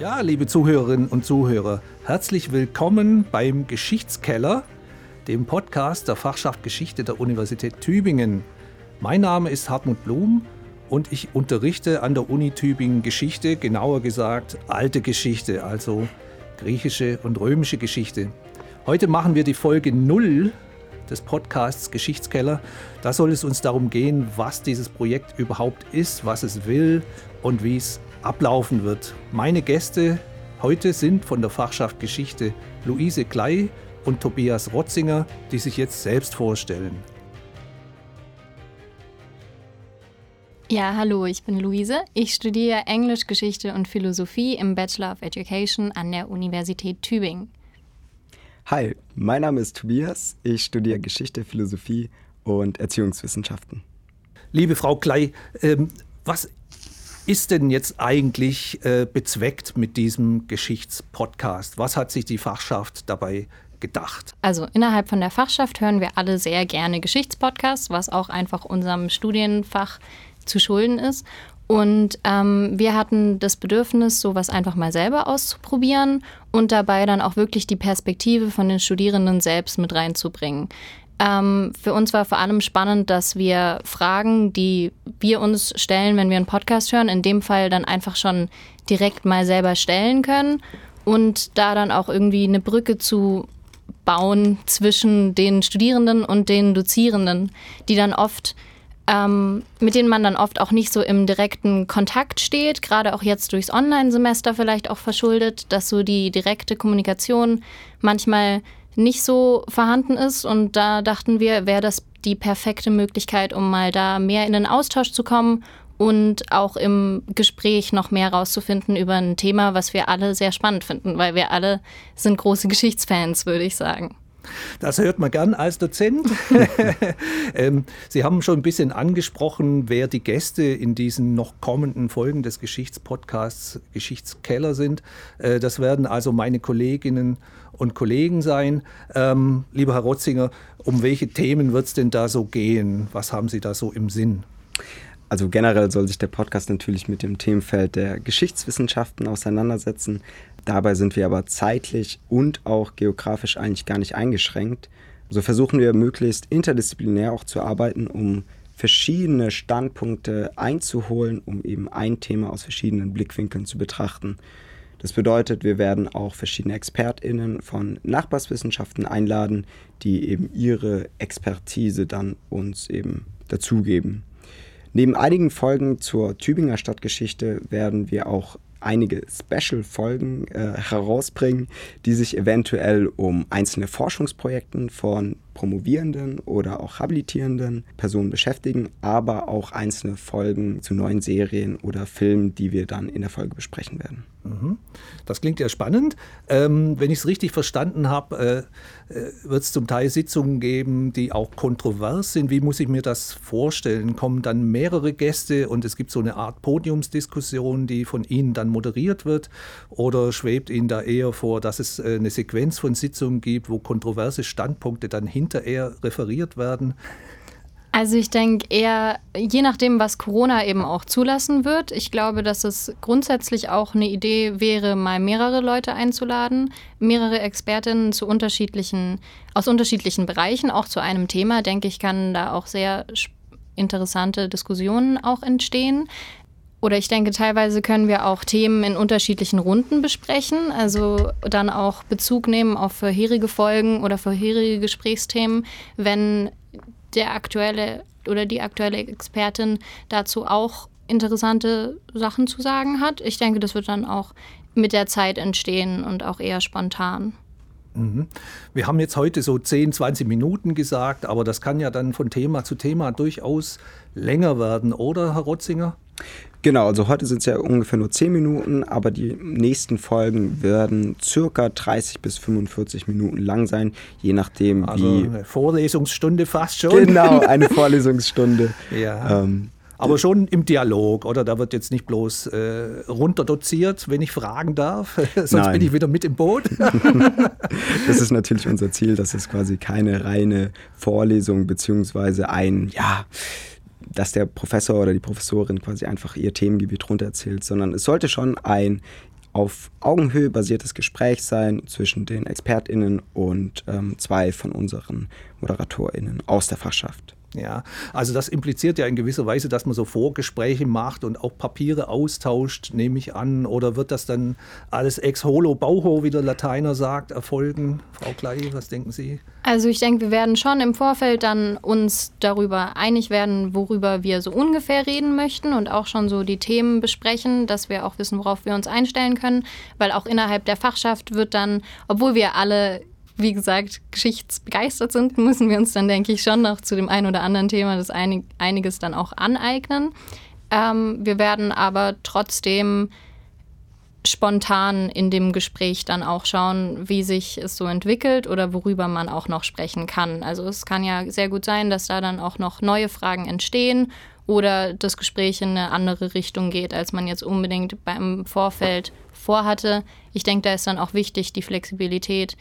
Ja, liebe Zuhörerinnen und Zuhörer, herzlich willkommen beim Geschichtskeller, dem Podcast der Fachschaft Geschichte der Universität Tübingen. Mein Name ist Hartmut Blum und ich unterrichte an der Uni Tübingen Geschichte, genauer gesagt alte Geschichte, also griechische und römische Geschichte. Heute machen wir die Folge 0 des Podcasts Geschichtskeller. Da soll es uns darum gehen, was dieses Projekt überhaupt ist, was es will und wie es ablaufen wird. Meine Gäste heute sind von der Fachschaft Geschichte Luise Klei und Tobias Rotzinger, die sich jetzt selbst vorstellen. Ja, hallo, ich bin Luise. Ich studiere Englisch, Geschichte und Philosophie im Bachelor of Education an der Universität Tübingen. Hi, mein Name ist Tobias. Ich studiere Geschichte, Philosophie und Erziehungswissenschaften. Liebe Frau Klei, ähm, was ist denn jetzt eigentlich äh, bezweckt mit diesem Geschichtspodcast? Was hat sich die Fachschaft dabei gedacht? Also innerhalb von der Fachschaft hören wir alle sehr gerne Geschichtspodcasts, was auch einfach unserem Studienfach zu schulden ist. Und ähm, wir hatten das Bedürfnis, sowas einfach mal selber auszuprobieren und dabei dann auch wirklich die Perspektive von den Studierenden selbst mit reinzubringen. Ähm, für uns war vor allem spannend, dass wir Fragen, die wir uns stellen, wenn wir einen Podcast hören, in dem Fall dann einfach schon direkt mal selber stellen können und da dann auch irgendwie eine Brücke zu bauen zwischen den Studierenden und den Dozierenden, die dann oft ähm, mit denen man dann oft auch nicht so im direkten Kontakt steht, gerade auch jetzt durchs Online-Semester vielleicht auch verschuldet, dass so die direkte Kommunikation manchmal nicht so vorhanden ist. Und da dachten wir, wäre das die perfekte Möglichkeit, um mal da mehr in den Austausch zu kommen und auch im Gespräch noch mehr rauszufinden über ein Thema, was wir alle sehr spannend finden, weil wir alle sind große Geschichtsfans, würde ich sagen. Das hört man gern als Dozent. ähm, Sie haben schon ein bisschen angesprochen, wer die Gäste in diesen noch kommenden Folgen des Geschichtspodcasts Geschichtskeller sind. Äh, das werden also meine Kolleginnen und Kollegen sein. Ähm, lieber Herr Rotzinger, um welche Themen wird es denn da so gehen? Was haben Sie da so im Sinn? Also generell soll sich der Podcast natürlich mit dem Themenfeld der Geschichtswissenschaften auseinandersetzen. Dabei sind wir aber zeitlich und auch geografisch eigentlich gar nicht eingeschränkt. So versuchen wir möglichst interdisziplinär auch zu arbeiten, um verschiedene Standpunkte einzuholen, um eben ein Thema aus verschiedenen Blickwinkeln zu betrachten. Das bedeutet, wir werden auch verschiedene Expertinnen von Nachbarswissenschaften einladen, die eben ihre Expertise dann uns eben dazugeben. Neben einigen Folgen zur Tübinger Stadtgeschichte werden wir auch einige Special-Folgen äh, herausbringen, die sich eventuell um einzelne Forschungsprojekte von Promovierenden oder auch habilitierenden Personen beschäftigen, aber auch einzelne Folgen zu neuen Serien oder Filmen, die wir dann in der Folge besprechen werden. Mhm. Das klingt ja spannend. Ähm, wenn ich es richtig verstanden habe, äh, äh, wird es zum Teil Sitzungen geben, die auch kontrovers sind. Wie muss ich mir das vorstellen? Kommen dann mehrere Gäste und es gibt so eine Art Podiumsdiskussion, die von Ihnen dann moderiert wird? Oder schwebt Ihnen da eher vor, dass es äh, eine Sequenz von Sitzungen gibt, wo kontroverse Standpunkte dann hinter hinterher referiert werden? Also ich denke eher, je nachdem, was Corona eben auch zulassen wird. Ich glaube, dass es grundsätzlich auch eine Idee wäre, mal mehrere Leute einzuladen, mehrere Expertinnen zu unterschiedlichen, aus unterschiedlichen Bereichen, auch zu einem Thema, denke ich, kann da auch sehr interessante Diskussionen auch entstehen. Oder ich denke, teilweise können wir auch Themen in unterschiedlichen Runden besprechen, also dann auch Bezug nehmen auf vorherige Folgen oder vorherige Gesprächsthemen, wenn der aktuelle oder die aktuelle Expertin dazu auch interessante Sachen zu sagen hat. Ich denke, das wird dann auch mit der Zeit entstehen und auch eher spontan. Mhm. Wir haben jetzt heute so 10, 20 Minuten gesagt, aber das kann ja dann von Thema zu Thema durchaus länger werden, oder, Herr Rotzinger? Genau, also heute sind es ja ungefähr nur 10 Minuten, aber die nächsten Folgen werden circa 30 bis 45 Minuten lang sein, je nachdem also wie. Eine Vorlesungsstunde fast schon. Genau, eine Vorlesungsstunde. ja. Ähm, aber schon im Dialog, oder? Da wird jetzt nicht bloß äh, runterdoziert, wenn ich fragen darf, sonst Nein. bin ich wieder mit im Boot. das ist natürlich unser Ziel, dass es quasi keine reine Vorlesung beziehungsweise ein, ja, dass der Professor oder die Professorin quasi einfach ihr Themengebiet runtererzählt, sondern es sollte schon ein auf Augenhöhe basiertes Gespräch sein zwischen den ExpertInnen und ähm, zwei von unseren ModeratorInnen aus der Fachschaft. Ja, also das impliziert ja in gewisser Weise, dass man so Vorgespräche macht und auch Papiere austauscht, nehme ich an. Oder wird das dann alles ex holo bauho, wie der Lateiner sagt, erfolgen? Frau Klei, was denken Sie? Also ich denke, wir werden schon im Vorfeld dann uns darüber einig werden, worüber wir so ungefähr reden möchten und auch schon so die Themen besprechen, dass wir auch wissen, worauf wir uns einstellen können, weil auch innerhalb der Fachschaft wird dann, obwohl wir alle wie gesagt, geschichtsbegeistert sind, müssen wir uns dann, denke ich, schon noch zu dem einen oder anderen Thema das einig, einiges dann auch aneignen. Ähm, wir werden aber trotzdem spontan in dem Gespräch dann auch schauen, wie sich es so entwickelt oder worüber man auch noch sprechen kann. Also es kann ja sehr gut sein, dass da dann auch noch neue Fragen entstehen oder das Gespräch in eine andere Richtung geht, als man jetzt unbedingt beim Vorfeld vorhatte. Ich denke, da ist dann auch wichtig die Flexibilität,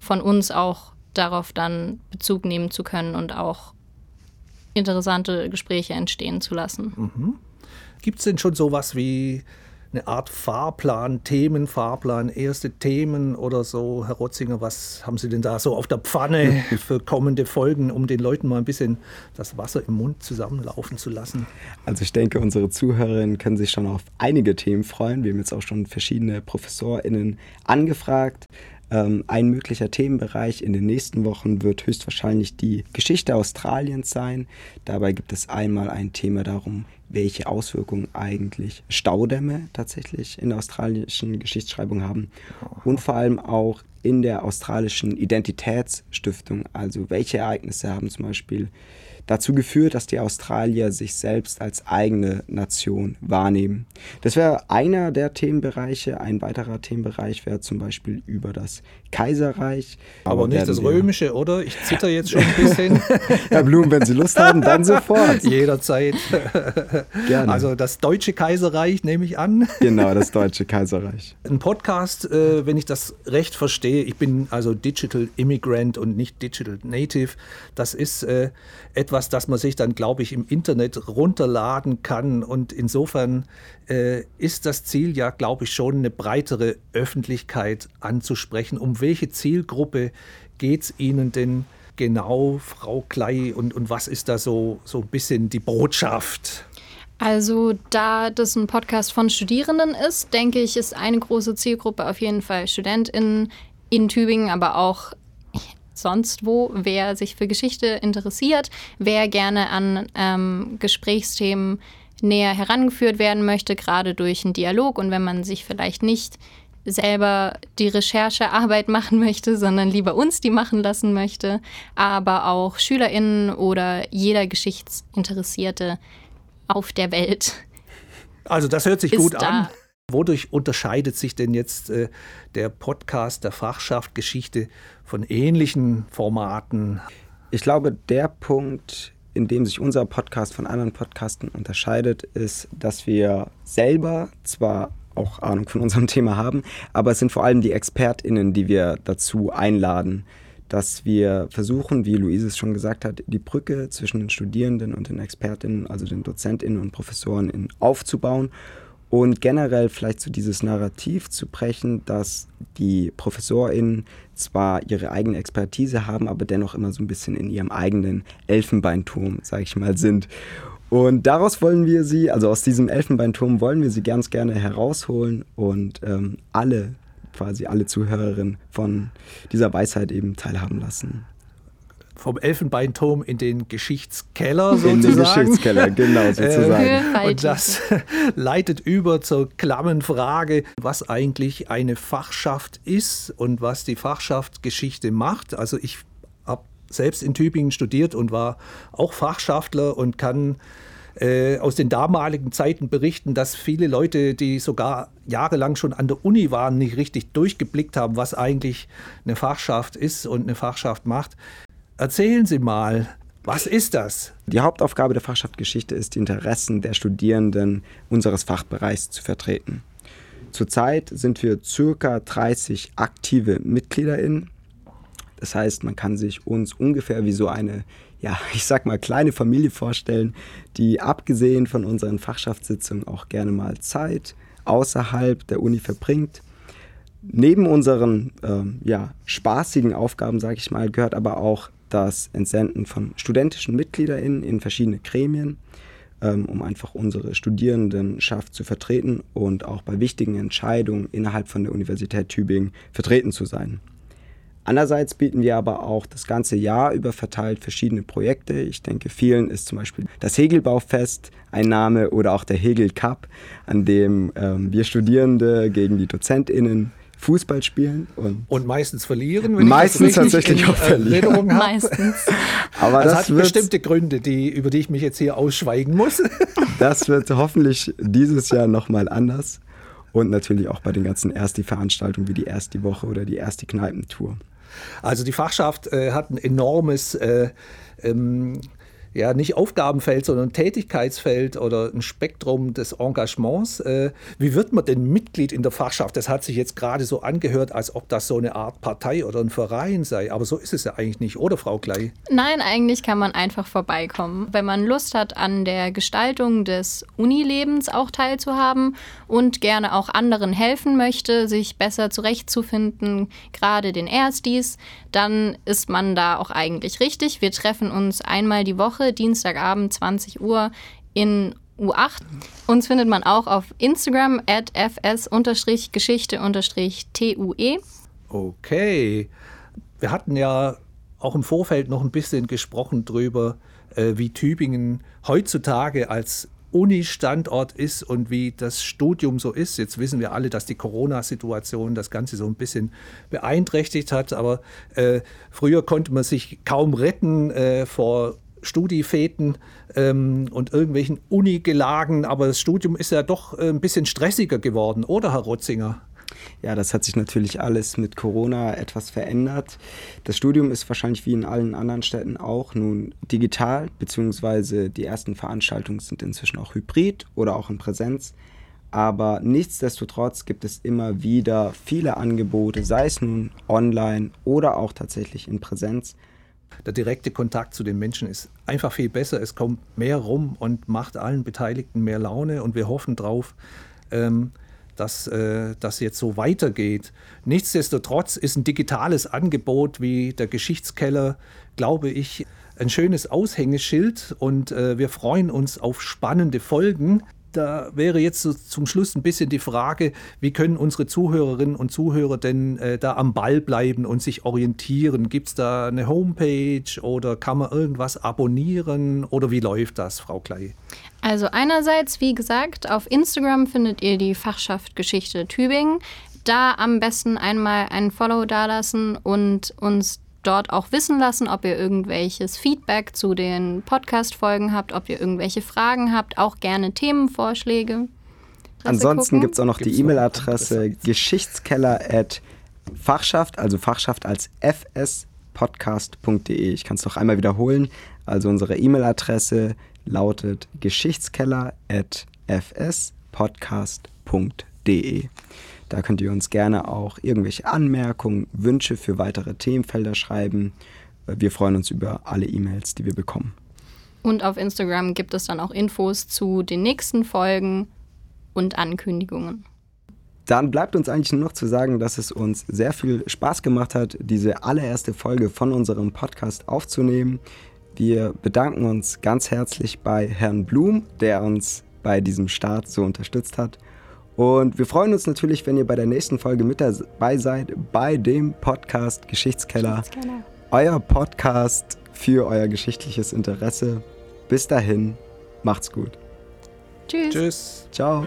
von uns auch darauf dann Bezug nehmen zu können und auch interessante Gespräche entstehen zu lassen. Mhm. Gibt es denn schon sowas wie eine Art Fahrplan, Themenfahrplan, erste Themen oder so? Herr Rotzinger, was haben Sie denn da so auf der Pfanne für kommende Folgen, um den Leuten mal ein bisschen das Wasser im Mund zusammenlaufen zu lassen? Also ich denke, unsere Zuhörerinnen können sich schon auf einige Themen freuen. Wir haben jetzt auch schon verschiedene ProfessorInnen angefragt. Ähm, ein möglicher Themenbereich in den nächsten Wochen wird höchstwahrscheinlich die Geschichte Australiens sein. Dabei gibt es einmal ein Thema darum, welche Auswirkungen eigentlich Staudämme tatsächlich in der australischen Geschichtsschreibung haben und vor allem auch in der australischen Identitätsstiftung, also welche Ereignisse haben zum Beispiel dazu geführt, dass die Australier sich selbst als eigene Nation wahrnehmen. Das wäre einer der Themenbereiche. Ein weiterer Themenbereich wäre zum Beispiel über das Kaiserreich. Aber, Aber nicht das Römische, oder? Ich zitter jetzt schon ein bisschen. Herr Blum, wenn Sie Lust haben, dann sofort. Jederzeit. Gerne. Also das Deutsche Kaiserreich nehme ich an. Genau, das Deutsche Kaiserreich. Ein Podcast, äh, wenn ich das recht verstehe, ich bin also Digital Immigrant und nicht Digital Native. Das ist äh, etwas, das man sich dann, glaube ich, im Internet runterladen kann. Und insofern äh, ist das Ziel ja, glaube ich, schon eine breitere Öffentlichkeit anzusprechen. Um welche Zielgruppe geht es Ihnen denn genau, Frau Klei, und, und was ist da so, so ein bisschen die Botschaft? Also, da das ein Podcast von Studierenden ist, denke ich, ist eine große Zielgruppe auf jeden Fall StudentInnen in Tübingen, aber auch sonst wo, wer sich für Geschichte interessiert, wer gerne an ähm, Gesprächsthemen näher herangeführt werden möchte, gerade durch einen Dialog. Und wenn man sich vielleicht nicht selber die Recherchearbeit machen möchte, sondern lieber uns die machen lassen möchte, aber auch Schülerinnen oder jeder Geschichtsinteressierte auf der Welt. Also das hört sich gut da. an. Wodurch unterscheidet sich denn jetzt äh, der Podcast der Fachschaft Geschichte von ähnlichen Formaten? Ich glaube, der Punkt, in dem sich unser Podcast von anderen Podcasten unterscheidet, ist, dass wir selber zwar auch Ahnung von unserem Thema haben, aber es sind vor allem die ExpertInnen, die wir dazu einladen, dass wir versuchen, wie Luise es schon gesagt hat, die Brücke zwischen den Studierenden und den ExpertInnen, also den DozentInnen und ProfessorInnen aufzubauen und generell vielleicht so dieses Narrativ zu brechen, dass die ProfessorInnen zwar ihre eigene Expertise haben, aber dennoch immer so ein bisschen in ihrem eigenen Elfenbeinturm, sage ich mal, sind. Und daraus wollen wir sie, also aus diesem Elfenbeinturm wollen wir sie ganz gerne herausholen und ähm, alle, quasi alle Zuhörerinnen von dieser Weisheit eben teilhaben lassen vom Elfenbeinturm in den Geschichtskeller sozusagen. In den Geschichtskeller, genau äh, sozusagen. und das leitet über zur klammen Frage, was eigentlich eine Fachschaft ist und was die Fachschaft Geschichte macht. Also ich habe selbst in Tübingen studiert und war auch Fachschaftler und kann äh, aus den damaligen Zeiten berichten, dass viele Leute, die sogar jahrelang schon an der Uni waren, nicht richtig durchgeblickt haben, was eigentlich eine Fachschaft ist und eine Fachschaft macht. Erzählen Sie mal, was ist das? Die Hauptaufgabe der Fachschaft Geschichte ist, die Interessen der Studierenden unseres Fachbereichs zu vertreten. Zurzeit sind wir circa 30 aktive MitgliederInnen. Das heißt, man kann sich uns ungefähr wie so eine, ja, ich sag mal, kleine Familie vorstellen, die abgesehen von unseren Fachschaftssitzungen auch gerne mal Zeit, außerhalb der Uni verbringt. Neben unseren ähm, ja, spaßigen Aufgaben, sage ich mal, gehört aber auch das Entsenden von studentischen MitgliederInnen in verschiedene Gremien, ähm, um einfach unsere Studierendenschaft zu vertreten und auch bei wichtigen Entscheidungen innerhalb von der Universität Tübingen vertreten zu sein. Andererseits bieten wir aber auch das ganze Jahr über verteilt verschiedene Projekte. Ich denke, vielen ist zum Beispiel das Hegelbaufest ein Name oder auch der Hegel Cup, an dem ähm, wir Studierende gegen die DozentInnen Fußball spielen. Und, und meistens verlieren. Wenn meistens tatsächlich auch verlieren. Meistens. Aber das, das hat bestimmte Gründe, die, über die ich mich jetzt hier ausschweigen muss. das wird hoffentlich dieses Jahr nochmal anders. Und natürlich auch bei den ganzen Ersti-Veranstaltungen wie die Ersti-Woche oder die Ersti-Kneipentour. Also die Fachschaft äh, hat ein enormes äh, ähm, ja, nicht Aufgabenfeld, sondern Tätigkeitsfeld oder ein Spektrum des Engagements. Äh, wie wird man denn Mitglied in der Fachschaft? Das hat sich jetzt gerade so angehört, als ob das so eine Art Partei oder ein Verein sei. Aber so ist es ja eigentlich nicht, oder Frau Klei? Nein, eigentlich kann man einfach vorbeikommen. Wenn man Lust hat, an der Gestaltung des Unilebens auch teilzuhaben und gerne auch anderen helfen möchte, sich besser zurechtzufinden, gerade den Erstis, dann ist man da auch eigentlich richtig. Wir treffen uns einmal die Woche Dienstagabend 20 Uhr in U8. Uns findet man auch auf Instagram at fs-geschichte-tue. Okay. Wir hatten ja auch im Vorfeld noch ein bisschen gesprochen darüber, äh, wie Tübingen heutzutage als Uni-Standort ist und wie das Studium so ist. Jetzt wissen wir alle, dass die Corona-Situation das Ganze so ein bisschen beeinträchtigt hat, aber äh, früher konnte man sich kaum retten äh, vor Studifäten ähm, und irgendwelchen Unigelagen, aber das Studium ist ja doch äh, ein bisschen stressiger geworden, oder Herr Rotzinger? Ja, das hat sich natürlich alles mit Corona etwas verändert. Das Studium ist wahrscheinlich wie in allen anderen Städten auch nun digital, beziehungsweise die ersten Veranstaltungen sind inzwischen auch hybrid oder auch in Präsenz. Aber nichtsdestotrotz gibt es immer wieder viele Angebote, sei es nun online oder auch tatsächlich in Präsenz, der direkte Kontakt zu den Menschen ist einfach viel besser. Es kommt mehr rum und macht allen Beteiligten mehr Laune und wir hoffen drauf, ähm, dass äh, das jetzt so weitergeht. Nichtsdestotrotz ist ein digitales Angebot wie der Geschichtskeller, glaube ich, ein schönes Aushängeschild und äh, wir freuen uns auf spannende Folgen da wäre jetzt so zum Schluss ein bisschen die Frage, wie können unsere Zuhörerinnen und Zuhörer denn äh, da am Ball bleiben und sich orientieren? Gibt es da eine Homepage oder kann man irgendwas abonnieren oder wie läuft das, Frau Klei? Also einerseits, wie gesagt, auf Instagram findet ihr die Fachschaft Geschichte Tübingen. Da am besten einmal einen Follow dalassen und uns dort auch wissen lassen, ob ihr irgendwelches Feedback zu den Podcast-Folgen habt, ob ihr irgendwelche Fragen habt, auch gerne Themenvorschläge. Ansonsten gibt es auch noch gibt's die E-Mail-Adresse geschichtskeller at Fachschaft, also Fachschaft als fspodcast.de. Ich kann es noch einmal wiederholen. Also unsere E-Mail-Adresse lautet geschichtskeller at fspodcast.de. Da könnt ihr uns gerne auch irgendwelche Anmerkungen, Wünsche für weitere Themenfelder schreiben. Wir freuen uns über alle E-Mails, die wir bekommen. Und auf Instagram gibt es dann auch Infos zu den nächsten Folgen und Ankündigungen. Dann bleibt uns eigentlich nur noch zu sagen, dass es uns sehr viel Spaß gemacht hat, diese allererste Folge von unserem Podcast aufzunehmen. Wir bedanken uns ganz herzlich bei Herrn Blum, der uns bei diesem Start so unterstützt hat. Und wir freuen uns natürlich, wenn ihr bei der nächsten Folge mit dabei seid, bei dem Podcast Geschichtskeller. Geschichtskeller. Euer Podcast für euer geschichtliches Interesse. Bis dahin, macht's gut. Tschüss. Tschüss. Ciao.